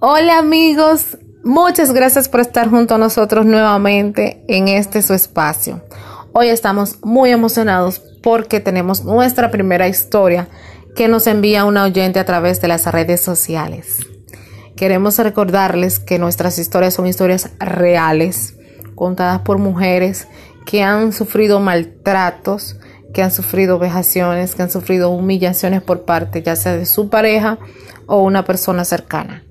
Hola amigos, muchas gracias por estar junto a nosotros nuevamente en este su espacio. Hoy estamos muy emocionados porque tenemos nuestra primera historia que nos envía una oyente a través de las redes sociales. Queremos recordarles que nuestras historias son historias reales, contadas por mujeres que han sufrido maltratos, que han sufrido vejaciones, que han sufrido humillaciones por parte ya sea de su pareja o una persona cercana.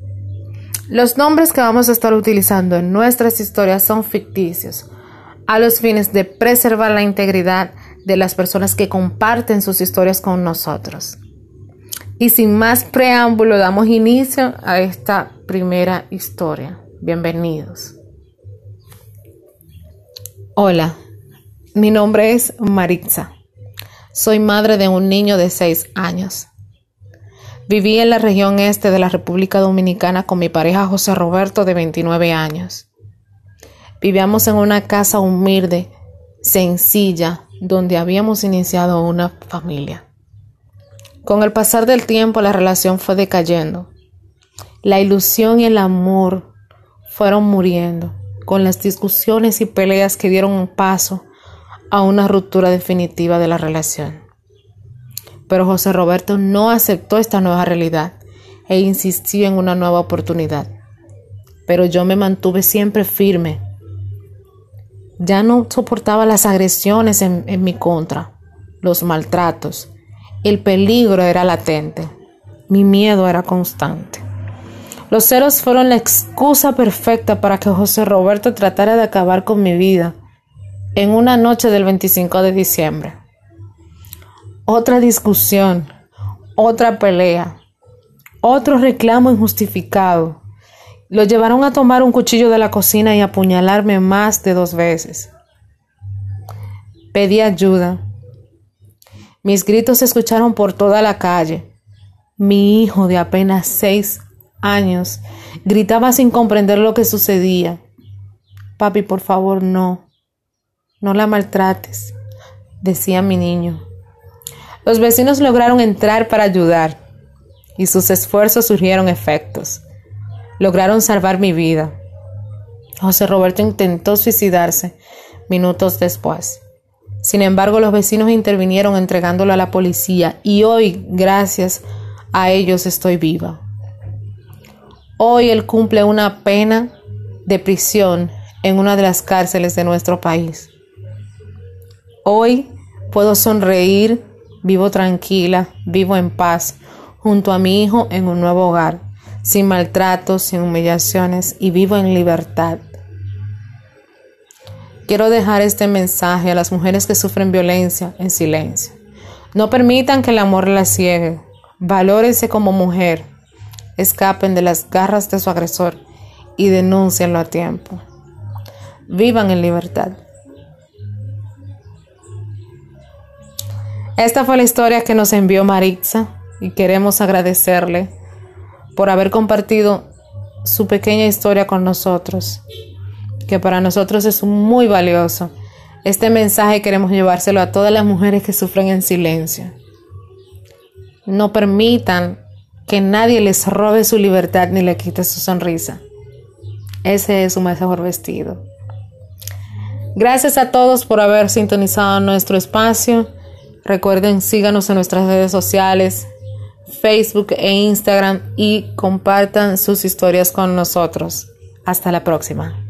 Los nombres que vamos a estar utilizando en nuestras historias son ficticios, a los fines de preservar la integridad de las personas que comparten sus historias con nosotros. Y sin más preámbulo, damos inicio a esta primera historia. Bienvenidos. Hola, mi nombre es Maritza. Soy madre de un niño de 6 años. Viví en la región este de la República Dominicana con mi pareja José Roberto de 29 años. Vivíamos en una casa humilde, sencilla, donde habíamos iniciado una familia. Con el pasar del tiempo la relación fue decayendo. La ilusión y el amor fueron muriendo con las discusiones y peleas que dieron paso a una ruptura definitiva de la relación. Pero José Roberto no aceptó esta nueva realidad e insistió en una nueva oportunidad. Pero yo me mantuve siempre firme. Ya no soportaba las agresiones en, mi contra, los maltratos. El peligro era latente. Mi miedo era constante. Los ceros fueron la excusa perfecta para que José Roberto tratara de acabar con mi vida en una noche del 25 de diciembre otra discusión, otra pelea, otro reclamo injustificado. Lo llevaron a tomar un cuchillo de la cocina y apuñalarme más de dos veces. Pedí ayuda. Mis gritos se escucharon por toda la calle. Mi hijo de apenas seis años gritaba sin comprender lo que sucedía. Papi, por favor, no. No la maltrates, decía mi niño. Los vecinos lograron entrar para ayudar y sus esfuerzos surgieron efectos. Lograron salvar mi vida. José Roberto intentó suicidarse minutos después. Sin embargo, los vecinos intervinieron entregándolo a la policía y hoy, gracias a ellos, estoy viva. Hoy él cumple una pena de prisión en una de las cárceles de nuestro país. Hoy puedo sonreír Vivo tranquila, vivo en paz, junto a mi hijo en un nuevo hogar, sin maltratos, sin humillaciones y vivo en libertad. Quiero dejar este mensaje a las mujeres que sufren violencia en silencio. No permitan que el amor las ciegue. Valórense como mujer. Escapen de las garras de su agresor y denúncienlo a tiempo. Vivan en libertad. Esta fue la historia que nos envió Maritza y queremos agradecerle por haber compartido su pequeña historia con nosotros, que para nosotros es muy valioso. Este mensaje queremos llevárselo a todas las mujeres que sufren en silencio. No permitan que nadie les robe su libertad ni le quite su sonrisa. Ese es su mejor vestido. Gracias a todos por haber sintonizado nuestro espacio. Recuerden, síganos en nuestras redes sociales, Facebook e Instagram y compartan sus historias con nosotros. Hasta la próxima.